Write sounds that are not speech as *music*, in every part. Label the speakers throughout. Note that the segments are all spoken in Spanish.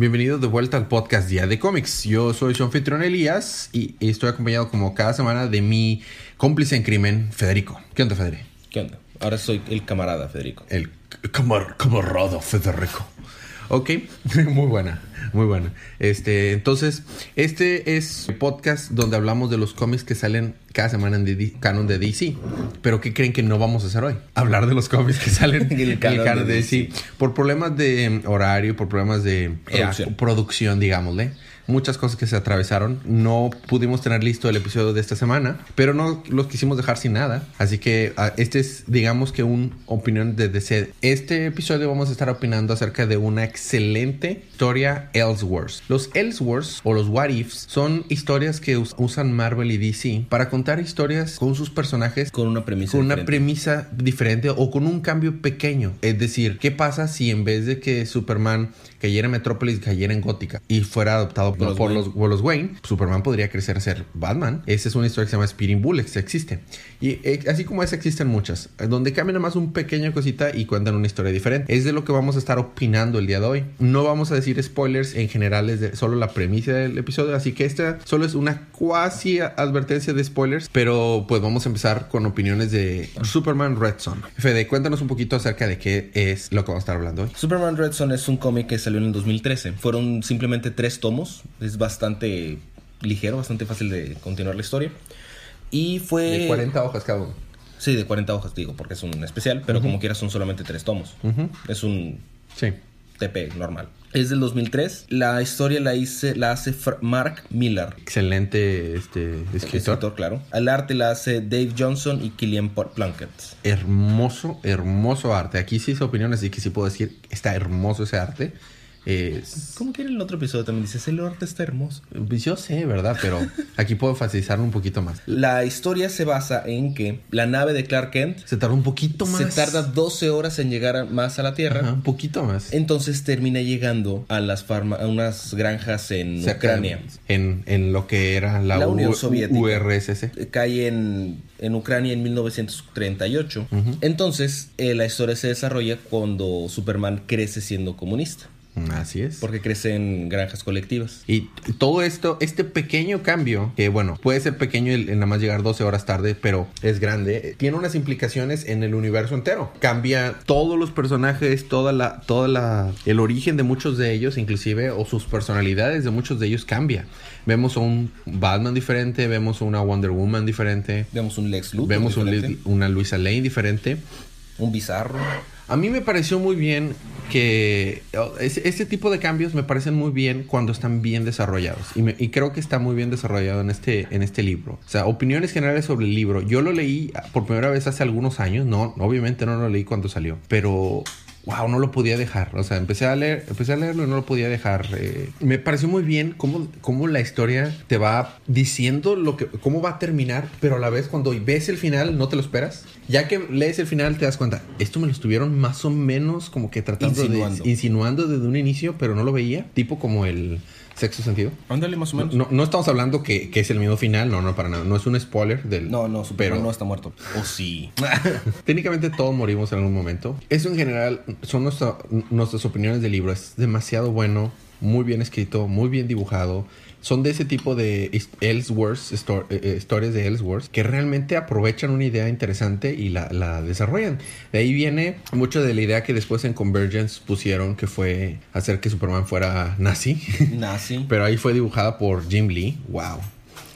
Speaker 1: Bienvenidos de vuelta al podcast Día de Cómics. Yo soy su anfitrión Elías y estoy acompañado como cada semana de mi cómplice en crimen, Federico. ¿Qué onda, Federico?
Speaker 2: ¿Qué onda? Ahora soy el camarada, Federico.
Speaker 1: El camar camarada, Federico. Ok, *laughs* muy buena, muy buena. Este, entonces, este es el podcast donde hablamos de los cómics que salen cada semana en D- canon de DC. Pero ¿qué creen que no vamos a hacer hoy? Hablar de los cómics que salen *laughs* en el canon, de, DC. Por problemas de em, horario, por problemas de eh,
Speaker 2: Producción.
Speaker 1: producción, digámosle. Muchas cosas que se atravesaron. No pudimos tener listo el episodio de esta semana, pero no los quisimos dejar sin nada. Así que ah, este es, digamos que, un opinión de DC. Este episodio vamos a estar opinando acerca de una excelente historia Elseworlds. Los Elseworlds o los What Ifs son historias que us- usan Marvel y DC para contar historias con sus personajes
Speaker 2: Con una premisa
Speaker 1: con una
Speaker 2: diferente.
Speaker 1: premisa diferente o con un cambio pequeño. Es decir, ¿qué pasa si en vez de que Superman cayera en Metrópolis, cayera en Gótica y fuera adoptado por,
Speaker 2: los
Speaker 1: por
Speaker 2: Wayne.
Speaker 1: los, por los Wayne, Superman podría crecer a ser Batman? Esa es una historia que se llama Speeding Bullets, existe. Y eh, así como esa existen muchas, eh, donde cambian nada más un pequeño cosita y cuentan una historia diferente. Es de lo que vamos a estar opinando el día de hoy. No vamos a decir spoilers en general, es de solo la premisa del episodio, así que esta solo es una cuasi advertencia de spoilers, pero pues vamos a empezar con opiniones de Superman Red Son. Fede, cuéntanos un poquito acerca de qué es lo que vamos a estar hablando hoy.
Speaker 2: Superman Red Son es un cómic que salió en el 2013. Fueron simplemente tres tomos. Es bastante ligero, bastante fácil de continuar la historia. Y fue...
Speaker 1: De 40 hojas cada uno.
Speaker 2: Sí, de 40 hojas, digo, porque es un especial, pero como quiera son solamente tres tomos. Es un
Speaker 1: Sí.
Speaker 2: TP normal. Es del 2003. La historia la, hice, la hace Fra- Mark Millar.
Speaker 1: Excelente este, escritor.
Speaker 2: Escritor, claro. Al arte la hace Dave Johnson y Killian Plunkett.
Speaker 1: Hermoso, hermoso arte. Aquí sí hice opiniones, así que sí puedo decir, está hermoso ese arte. Es-
Speaker 2: Como que en el otro episodio también dices, el arte está hermoso.
Speaker 1: Pues yo sé, ¿verdad? Pero aquí puedo facilitarlo un poquito más.
Speaker 2: La historia se basa en que la nave de Clark Kent
Speaker 1: Se tarda un poquito más.
Speaker 2: se tarda 12 horas en llegar a- más a la Tierra.
Speaker 1: Ajá, un poquito más.
Speaker 2: Entonces termina llegando a las farma a unas granjas en
Speaker 1: Cerca de-
Speaker 2: Ucrania.
Speaker 1: En, en lo que era la,
Speaker 2: La Unión
Speaker 1: U-
Speaker 2: Soviética.
Speaker 1: URSS.
Speaker 2: Cae en, en Ucrania en 1938. Entonces eh, la historia se desarrolla cuando Superman crece siendo comunista.
Speaker 1: Así es.
Speaker 2: Porque crece en granjas colectivas.
Speaker 1: Y todo esto, este pequeño cambio, que bueno, puede ser pequeño el, el nada más llegar 12 horas tarde, pero es grande, eh, tiene unas implicaciones en el universo entero. Cambia todos los personajes, toda la, toda la, el origen de muchos de ellos, inclusive, o sus personalidades de muchos de ellos cambia. Vemos a un Batman diferente, vemos a una Wonder Woman diferente,
Speaker 2: Vemos un Lex Luthor
Speaker 1: vemos un una Luisa Lane diferente.
Speaker 2: un Bizarro.
Speaker 1: A mí me pareció muy bien que ese tipo de cambios me parecen muy bien cuando están bien desarrollados. Y, y creo que está muy bien desarrollado en este, en este libro. O sea, opiniones generales sobre el libro. Yo lo leí por primera vez hace algunos años. No, obviamente no lo leí cuando salió. Pero... Wow, no lo podía dejar. O sea, empecé a leer, empecé a leerlo y no lo podía dejar. Eh, me pareció muy bien cómo, cómo la historia te va diciendo lo que, cómo va a terminar, pero a la vez cuando ves el final no te lo esperas. Ya que lees el final te das cuenta, esto me lo estuvieron más o menos como que tratando
Speaker 2: Insinuando.
Speaker 1: de insinuando desde un inicio, pero no lo veía. Tipo como el sexto sentido.
Speaker 2: Ándale, más o
Speaker 1: No,
Speaker 2: menos.
Speaker 1: no, no estamos hablando que, que es el mismo final, no, no, para nada. No es un spoiler del.
Speaker 2: No, no, Superman
Speaker 1: pero
Speaker 2: no está muerto. O sí. *laughs*
Speaker 1: Técnicamente todos morimos en algún momento. Eso en general son nuestra- nuestras opiniones del libro. Es demasiado bueno, muy bien escrito, muy bien dibujado. Son de ese tipo de Ellsworth, eh, eh, historias de Ellsworth, que realmente aprovechan una idea interesante y la, la desarrollan. De ahí viene mucho de la idea que después en Convergence pusieron, que fue hacer que Superman fuera nazi.
Speaker 2: Nazi. *laughs*
Speaker 1: Pero ahí fue dibujada por Jim Lee. Wow.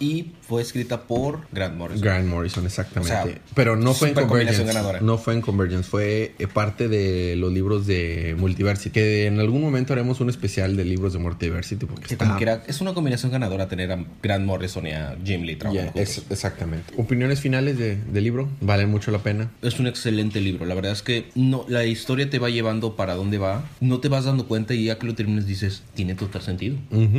Speaker 2: Y fue escrita por Grant Morrison.
Speaker 1: Grant Morrison, exactamente.
Speaker 2: O sea,
Speaker 1: Pero no fue en Convergence.
Speaker 2: ganadora.
Speaker 1: No fue en Convergence, fue eh, parte de los libros de Multiversity. Que en algún momento haremos un especial de libros de Multiversity. Porque
Speaker 2: Que
Speaker 1: está-
Speaker 2: como es una combinación ganadora tener a Grant Morrison y a Jim Lee trabajando
Speaker 1: exactamente. Opiniones finales de- del libro. Valen mucho la pena.
Speaker 2: Es un excelente libro. La verdad es que no, la historia te va llevando para dónde va. No te vas dando cuenta y ya que lo terminas dices, tiene total sentido.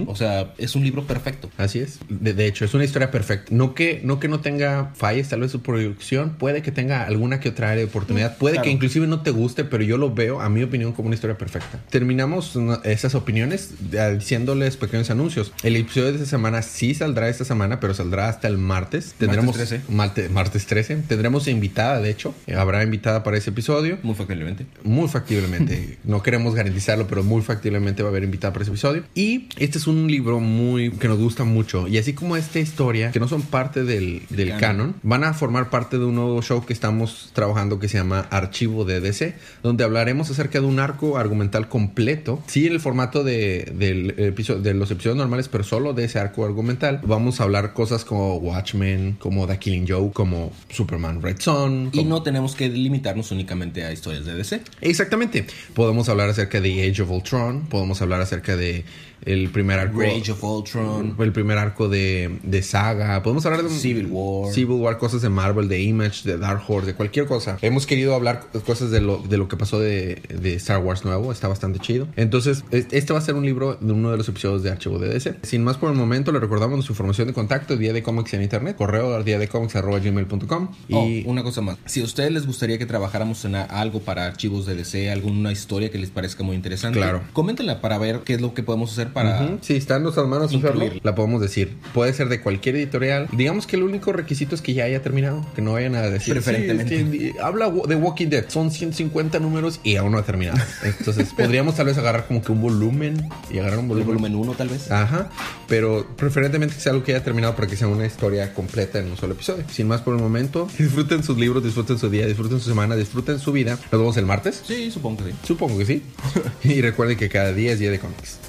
Speaker 2: O sea, es un libro perfecto.
Speaker 1: Así es. De, de hecho, Es una historia perfecta. No que no, que no tenga fallas, tal vez su producción. Puede que tenga alguna que otra área de oportunidad. Puede que inclusive no te guste, pero yo lo veo, a mi opinión, como una historia perfecta. Terminamos esas opiniones diciéndoles pequeños anuncios. El episodio de esta semana sí saldrá esta semana, pero saldrá hasta el martes. Tendremos
Speaker 2: martes
Speaker 1: 13. Martes 13. Tendremos invitada, de hecho. Habrá invitada para ese episodio.
Speaker 2: Muy factiblemente.
Speaker 1: Muy factiblemente. *laughs* no queremos garantizarlo, pero muy factiblemente va a haber invitada para ese episodio. Y este es un libro muy que nos gusta mucho. Y así como esta historia, que no son parte del, del canon. van a formar parte de un nuevo show que estamos trabajando que se llama Archivo de DC, donde hablaremos acerca de un arco argumental completo. Sí, en el formato de, del episodio, de los episodios normales, pero solo de ese arco argumental. Vamos a hablar cosas como Watchmen, como The Killing Joke, como Superman Red Son.
Speaker 2: Y no tenemos que limitarnos únicamente a historias de DC.
Speaker 1: Exactamente. Podemos hablar acerca de Age of Ultron, podemos hablar acerca de el primer arco.
Speaker 2: Age of Ultron.
Speaker 1: El primer arco de, de Saga. Podemos hablar de
Speaker 2: Civil War.
Speaker 1: Civil War, cosas de Marvel, de Image, de Dark Horse, de cualquier cosa. Hemos querido hablar cosas de lo, de lo que pasó de, de Star Wars nuevo. Está bastante chido. Entonces, este va a ser un libro de uno de los episodios de Archivo de DC. Sin más por el momento, le recordamos nuestra información de contacto, Día de Comics en Internet, correo día de comics gmail.com.
Speaker 2: Y oh, una cosa más. Si a ustedes les gustaría que trabajáramos en algo para archivos de DC, alguna historia que les parezca muy interesante,
Speaker 1: claro.
Speaker 2: coméntenla para ver qué es lo que podemos hacer para.
Speaker 1: Sí, está en nuestras manos. La podemos decir. Puede ser de cualquier editorial. Digamos que el único requisito es que ya haya terminado. Que no vayan a decir.
Speaker 2: Preferentemente.
Speaker 1: habla de Walking Dead. Son 150 números y aún no ha terminado. Entonces *laughs* podríamos tal vez agarrar como que un volumen y agarrar un volumen.
Speaker 2: volumen 1 tal vez.
Speaker 1: Ajá. Pero preferentemente que sea algo que haya terminado para que sea una historia completa en un solo episodio. Sin más por el momento, disfruten sus libros, disfruten su día, disfruten su semana, disfruten su vida. Nos vemos el martes.
Speaker 2: Sí, supongo que sí.
Speaker 1: Supongo que sí. *laughs* y recuerden que cada día es día de cómics.